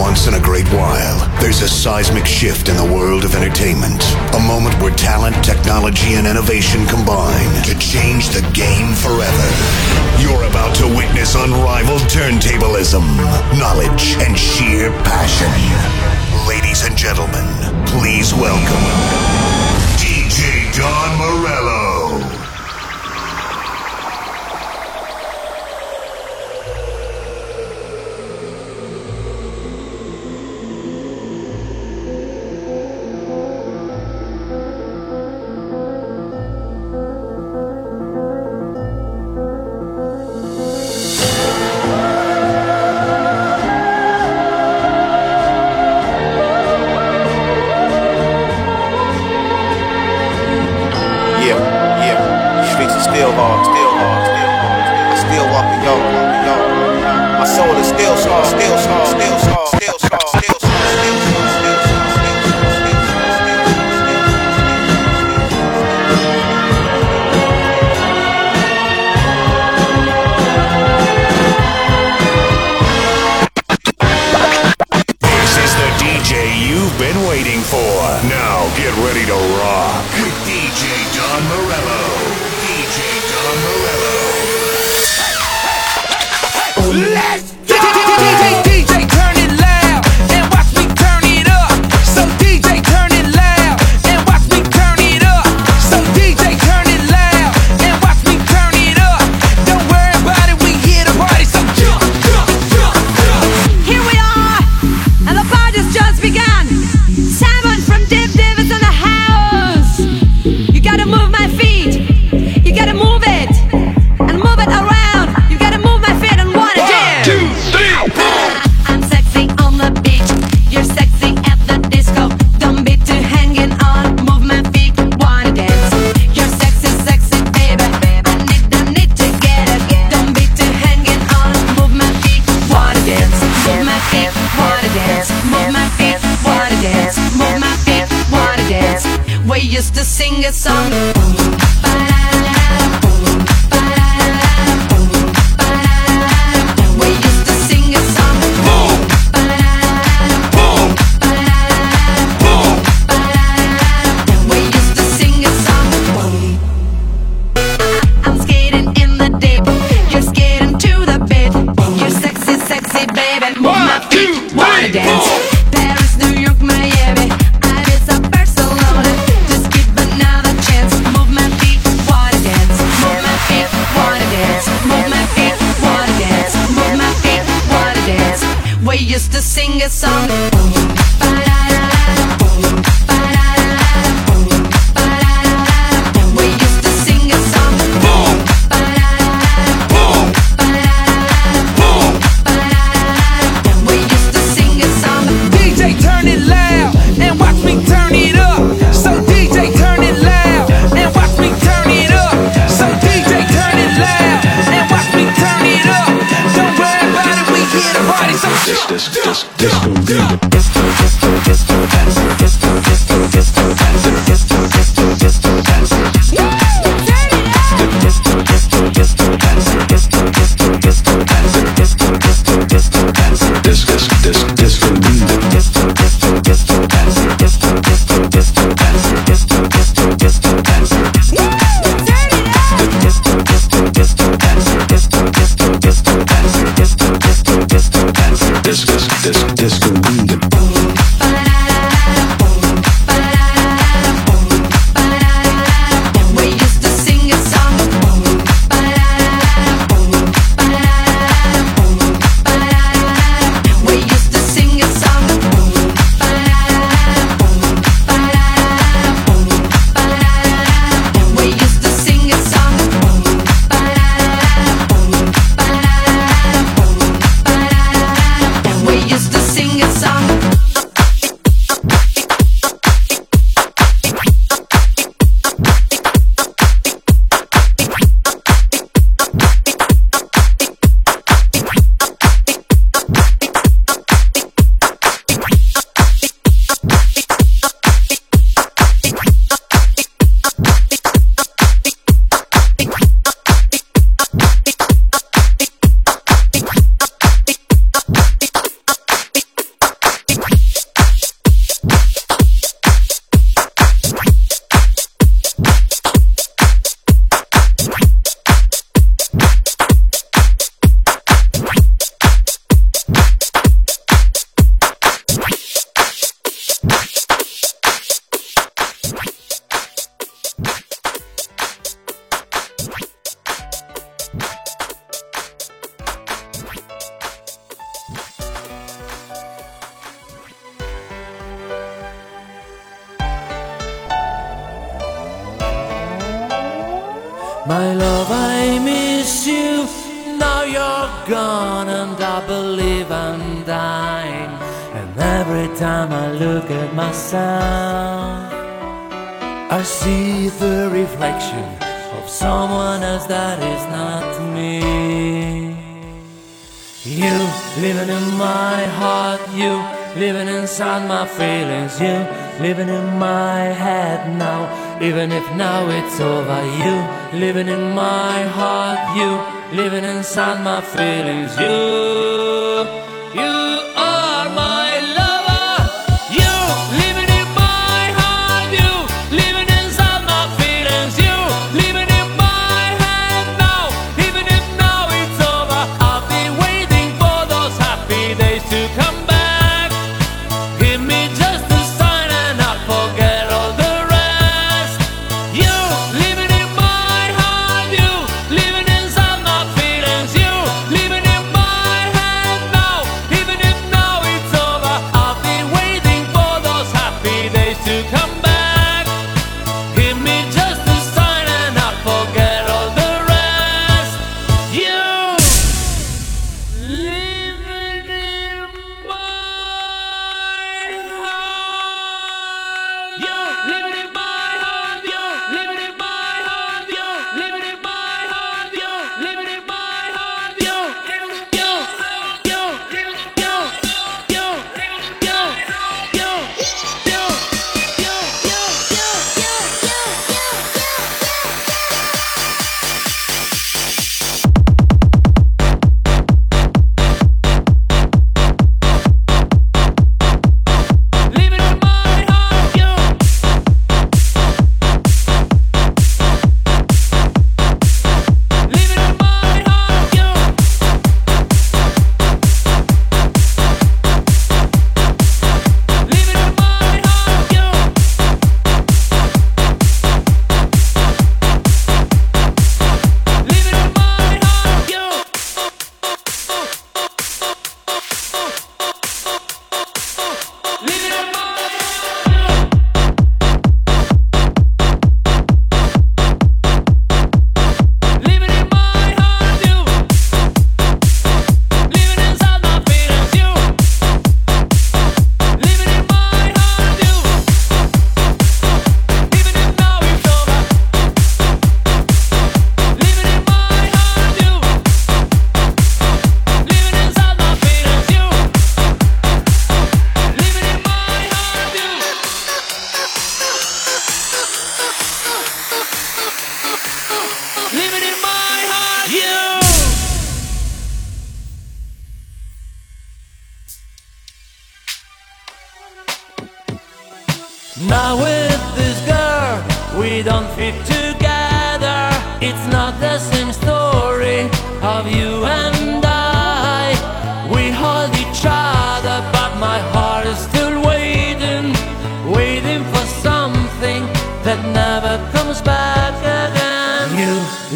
once in a great while, there's a seismic shift in the world of entertainment. A moment where talent, technology, and innovation combine to change the game forever. You're about to witness unrivaled turntablism, knowledge, and sheer passion. Ladies and gentlemen, please welcome DJ Don Morello. used to sing a song.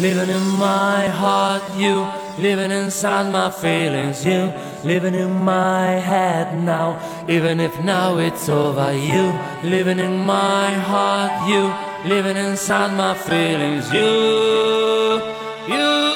living in my heart, you. Living inside my feelings, you. Living in my head now, even if now it's over, you. Living in my heart, you. Living inside my feelings, you, you.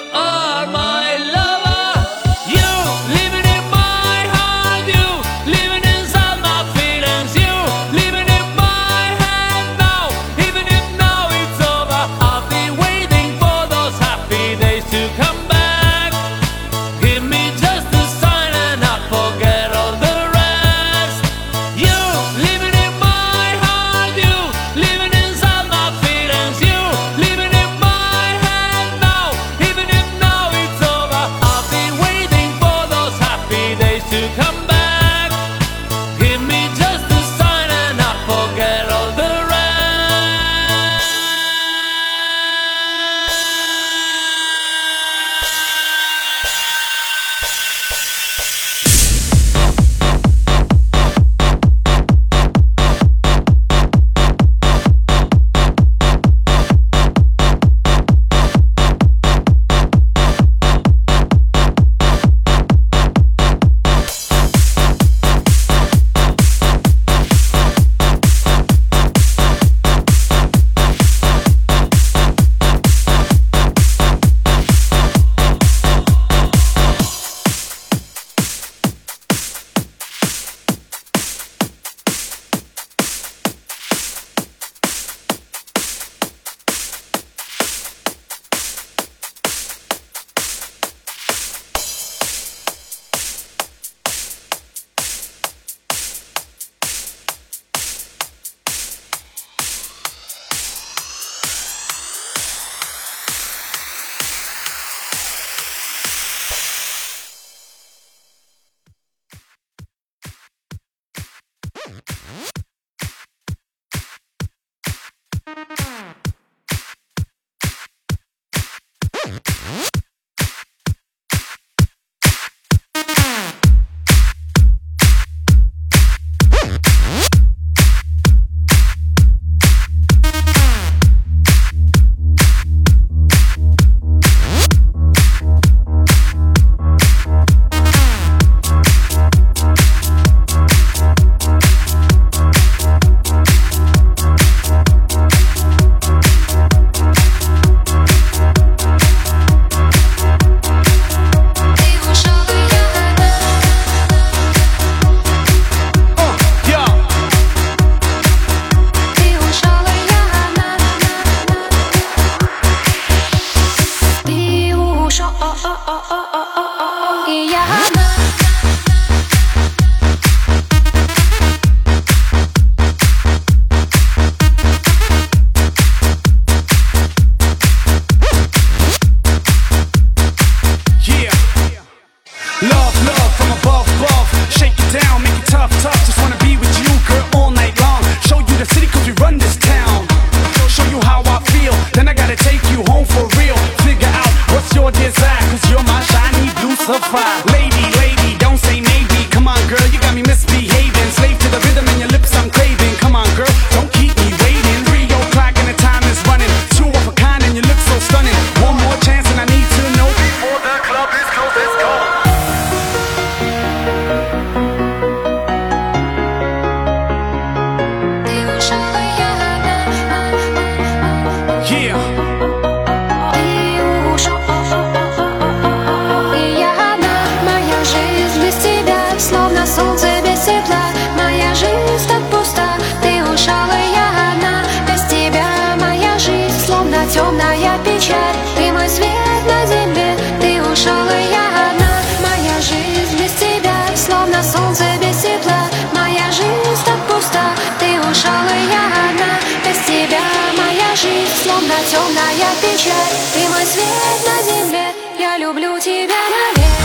темно-темная печаль. Ты мой свет на земле, я люблю тебя навек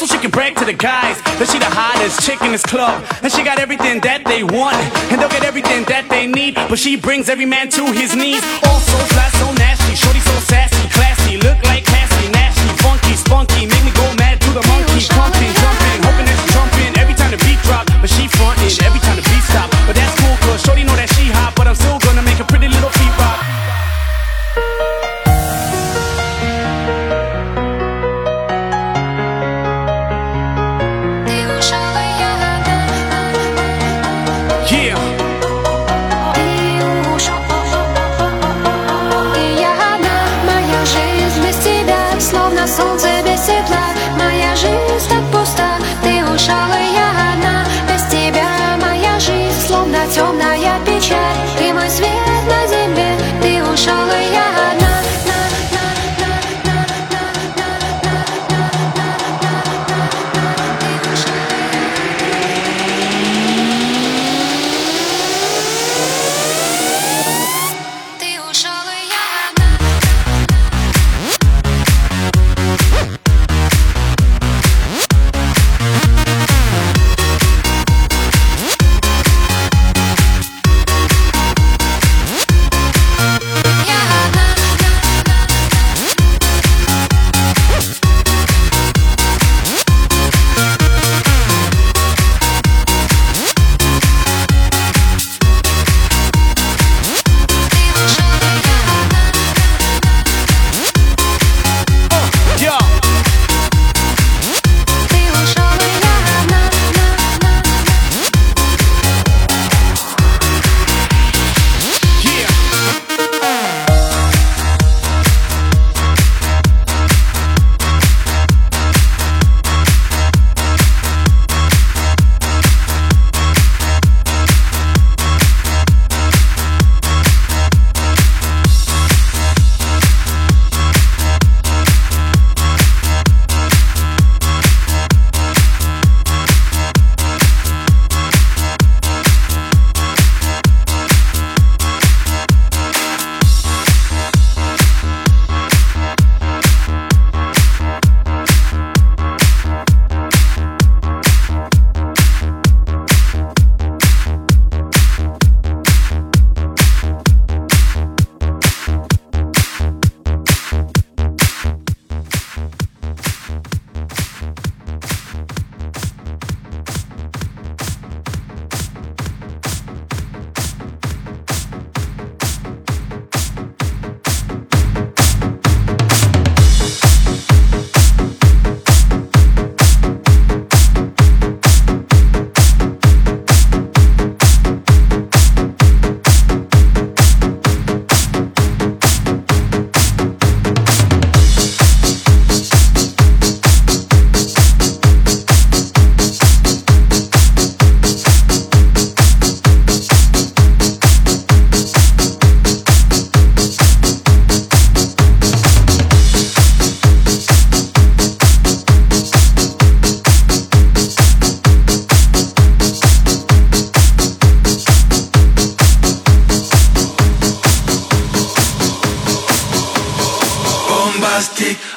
but she can brag to the guys. That she the hottest chick in this club. And she got everything that they want. And they'll get everything that they need. But she brings every man to his knees. Oh, also fly so nasty, shorty so sassy, classy, look like Cassie, nasty, funky, spunky, make me go mad to the monkey, pumping, jumping, hoping that jumping every time the beat drop, but she frontin' every time the beat stop. But that's cool, cause shorty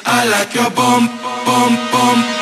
I like your bomb, bomb, bomb.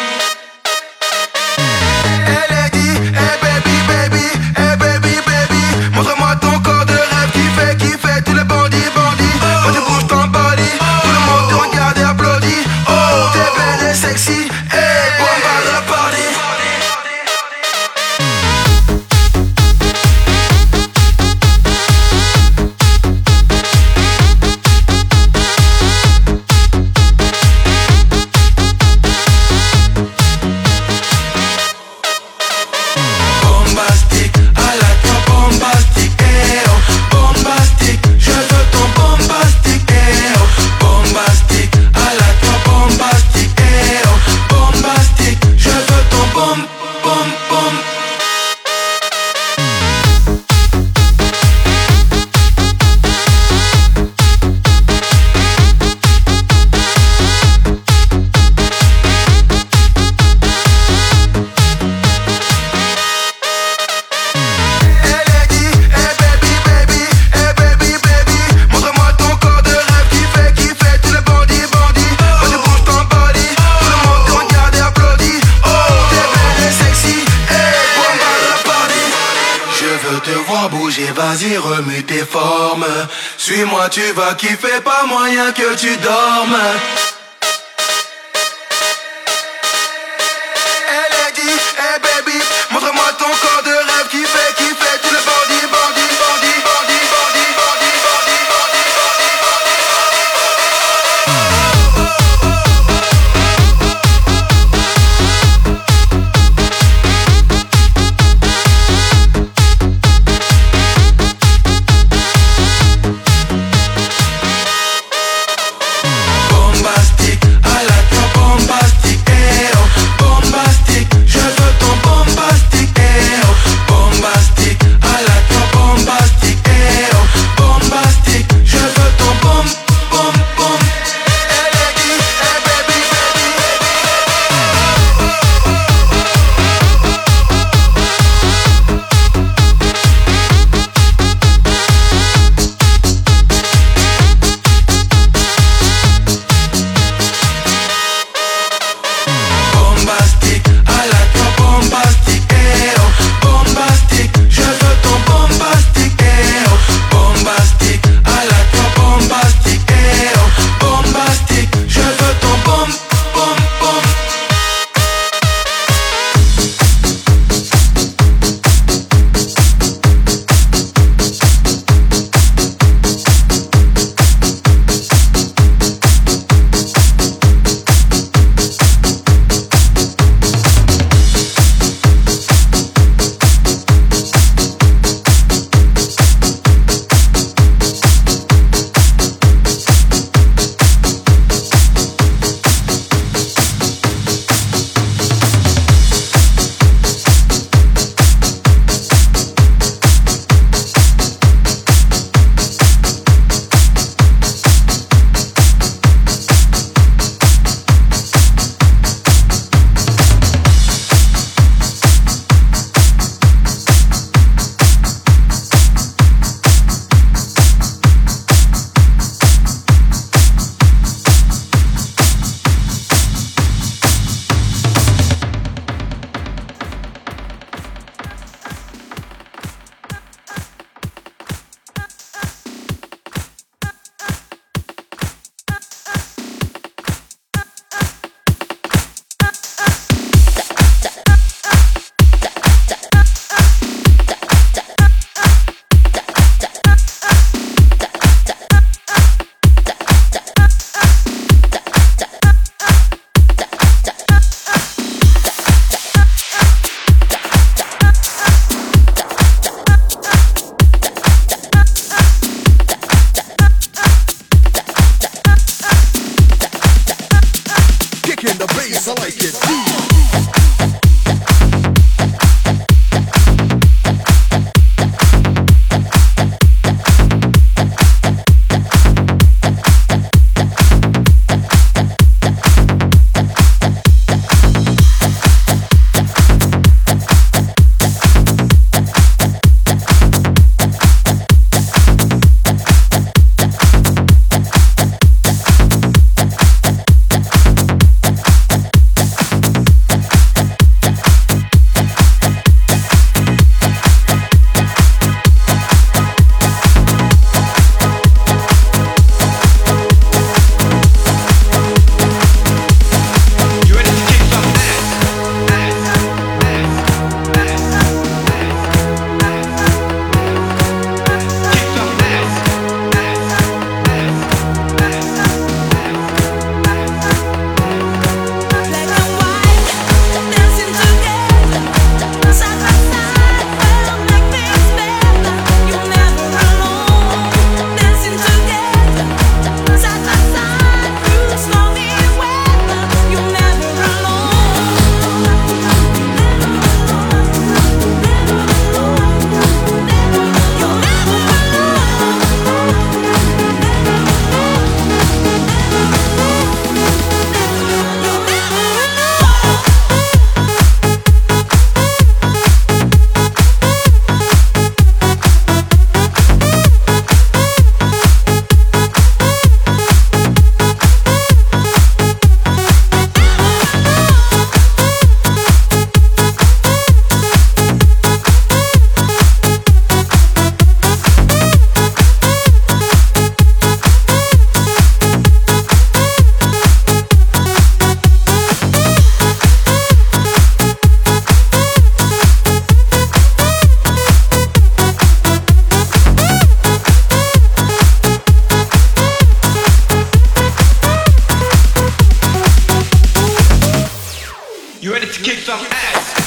bass, I like it. to kick some ass.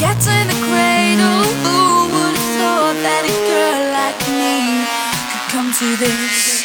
Cats the cradle, who would have thought that a girl like me could come to this?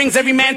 Brings every man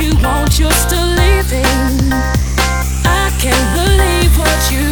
you want, you're still leaving. I can't believe what you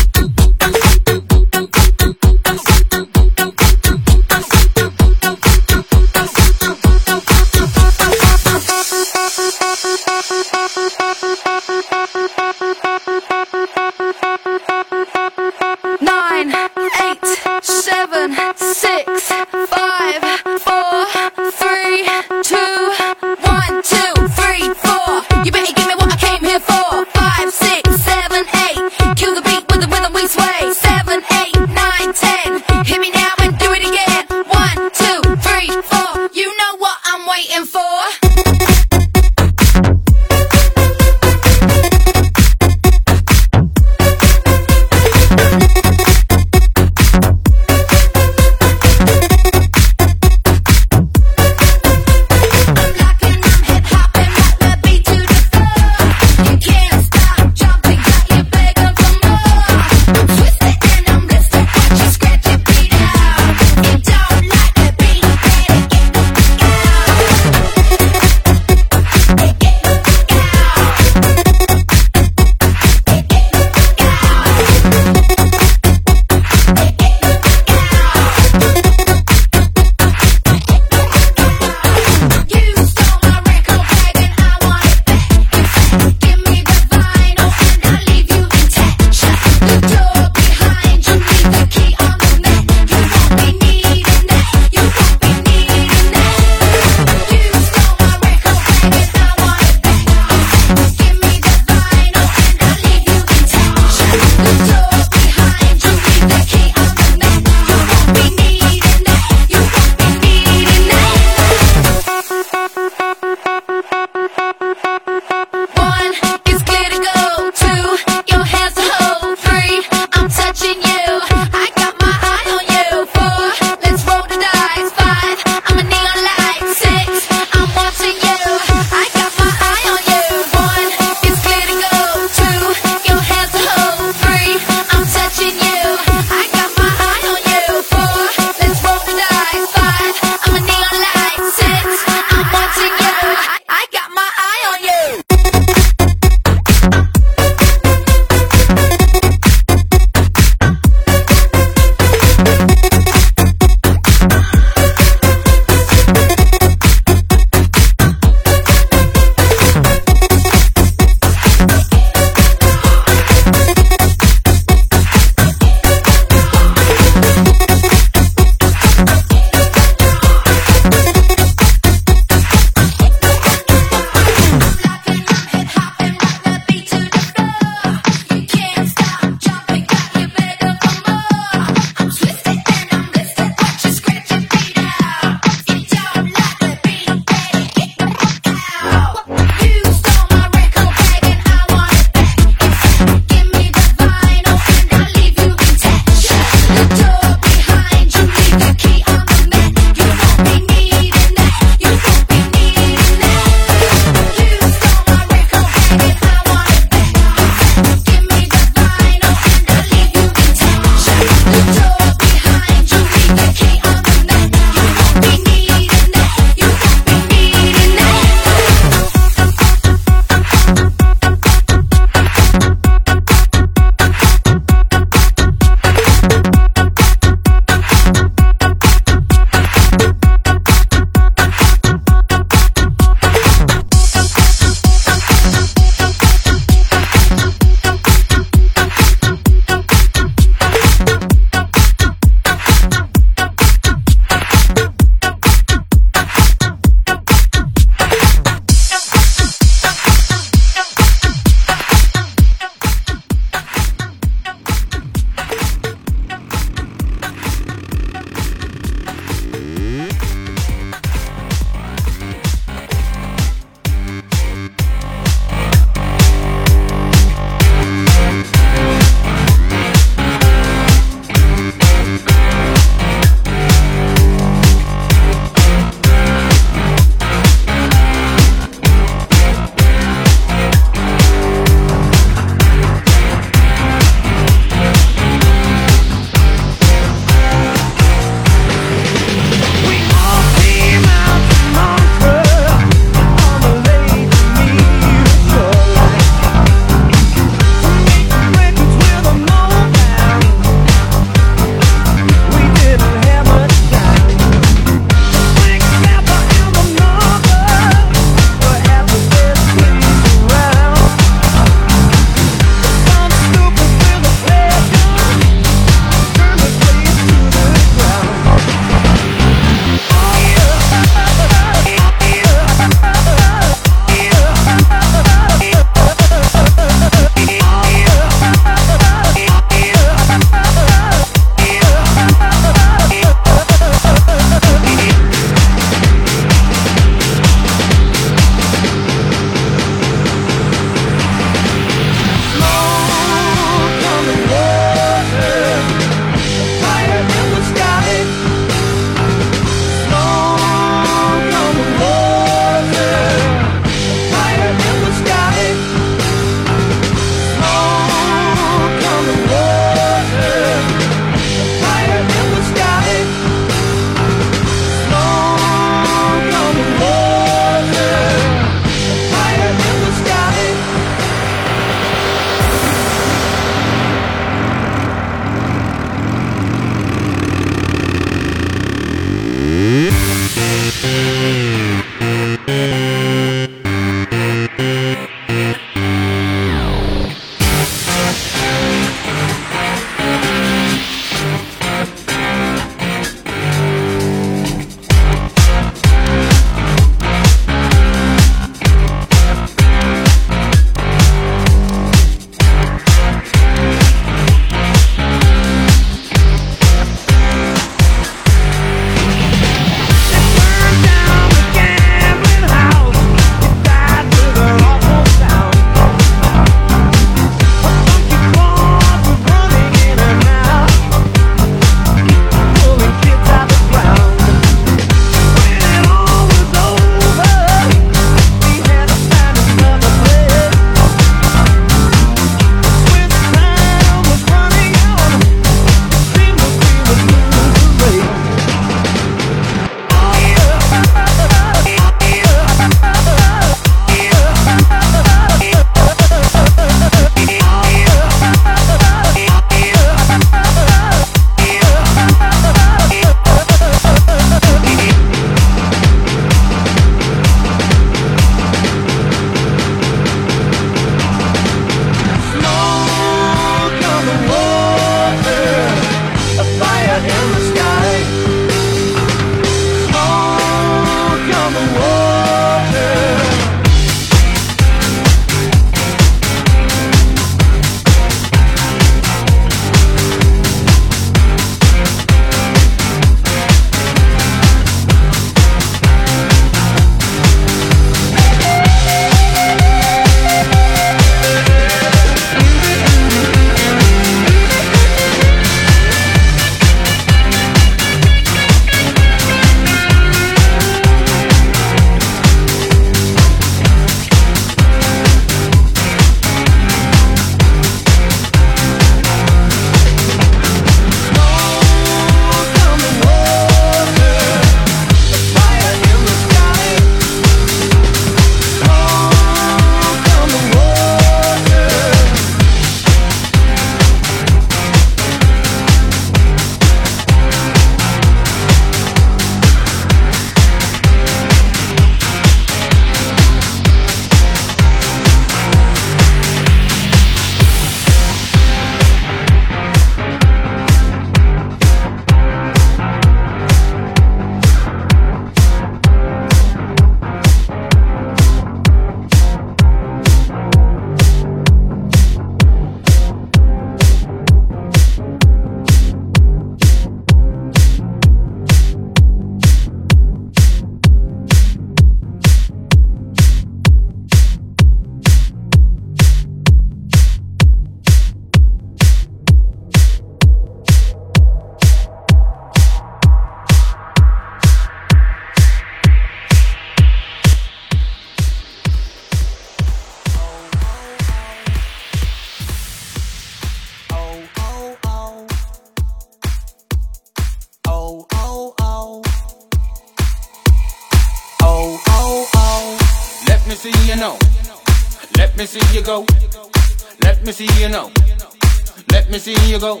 go.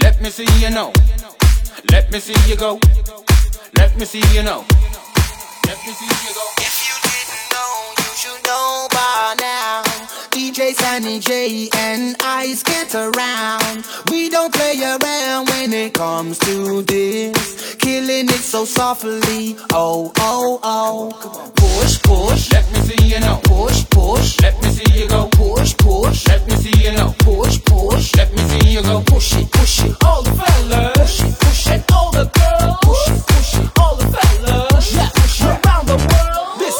Let me see you know. Let me see you go. Let me see you know. Let me see you go. If you didn't know, you should know by now. DJ Sunny J and Ice get around. We don't play around when it comes to this. Killing it so softly. Oh, oh, oh. Push, push. Let me see you know. Push, push. Let me see you go. Push, push. Let me see you know. Push, push. Let me see you go. Push it, push it. All the fellas. Push it, push it. All the girls. Push it, push it. All the fellas. Yeah,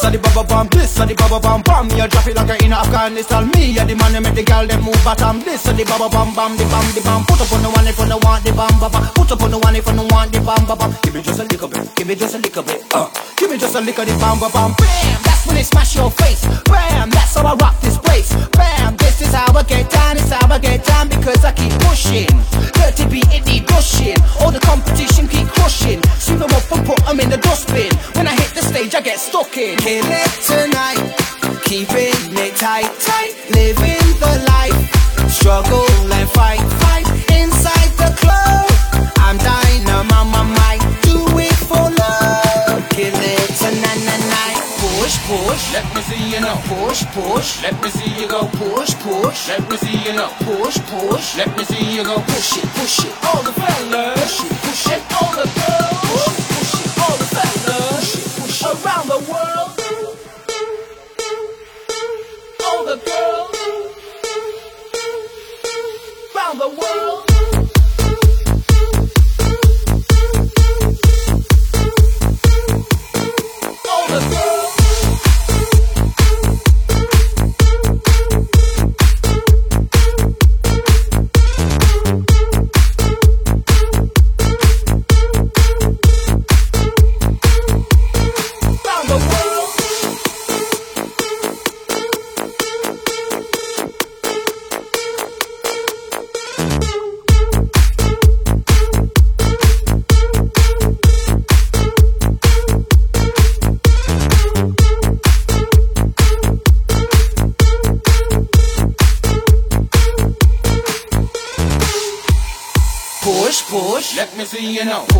world. The bubble bomb, this are the bubble bomb bomb. You drop it like a in Afghanistan. Me, are the man who make the girl them move bottom. This are the bubble bomb bomb, the bomb, the bomb. Put up on the one if you want the bomb, bomb. Put up on the one if you want the bomb, bomb. Give me just a little bit, give me just a little bit. Uh, give me just a little bit, bomb, bomb. Bam, when they smash your face. Bam, that's how I rock this place. Bam, this is how I get down, it's how I get down because I keep pushing. Dirty beat, it need pushing. All the competition keep crushing. Sweep them up and put them in the dustbin. When I hit the stage, I get stuck in. Kill it tonight, keeping it tight, tight. Living the life, struggle and fight, fight. Push. Let me see you know. Push, push. Let me see you go. Push, push. Let me see you know. Push, push. Let me see you go. Push it, push it. All the fellas. Push it, push it. All the girls. Push push it. All the fellas. Push push. Around the world. All the girls. Around the world. See you know.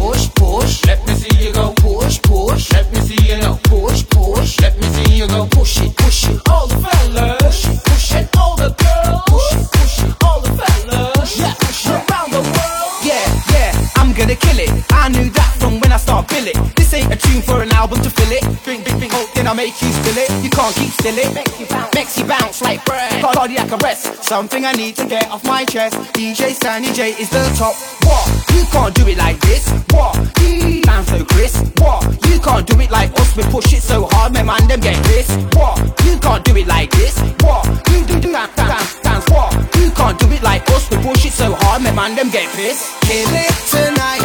Make you spill it. You can't keep still it. Makes you bounce, makes you bounce like bread. Cardiac arrest. Something I need to get off my chest. DJ Sandy J is the top. What? You can't do it like this. What? You bounce so crisp. What? You can't do it like us. We push it so hard, my man them get pissed. What? You can't do it like this. What? You do do dance, dance, dance. What? You can't do it like us. We push it so hard, my man them get pissed. Kill it tonight,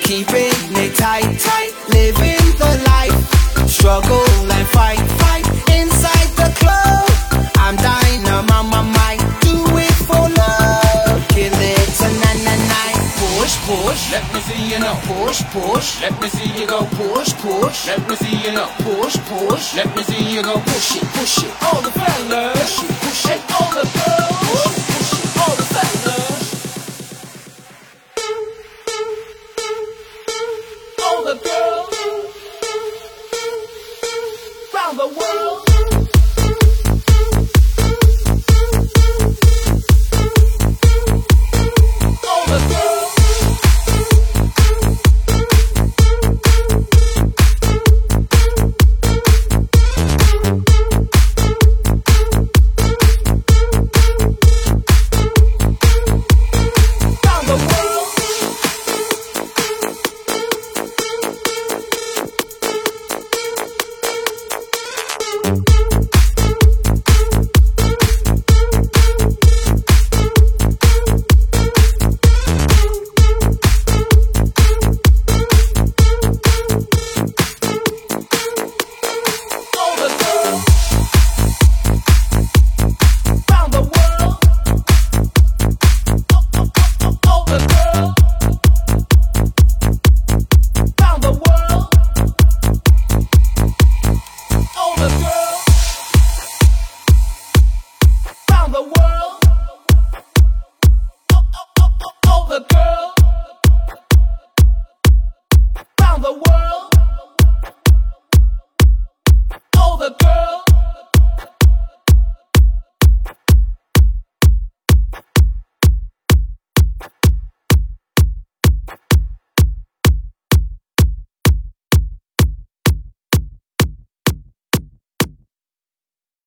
keeping it tight, tight. Living the life, struggle and fight, fight. Inside the club, I'm dynamite, my might. Do it for love. Kill it tonight, night, night. Push, push. Let me see you know. Push, push. Let me see you go. Push, push. Let me see you know. Push, push. Let me see you go. Push it, push it. All the fellas. Push it, push it. All the girls. All the fellas. All the girls. The world.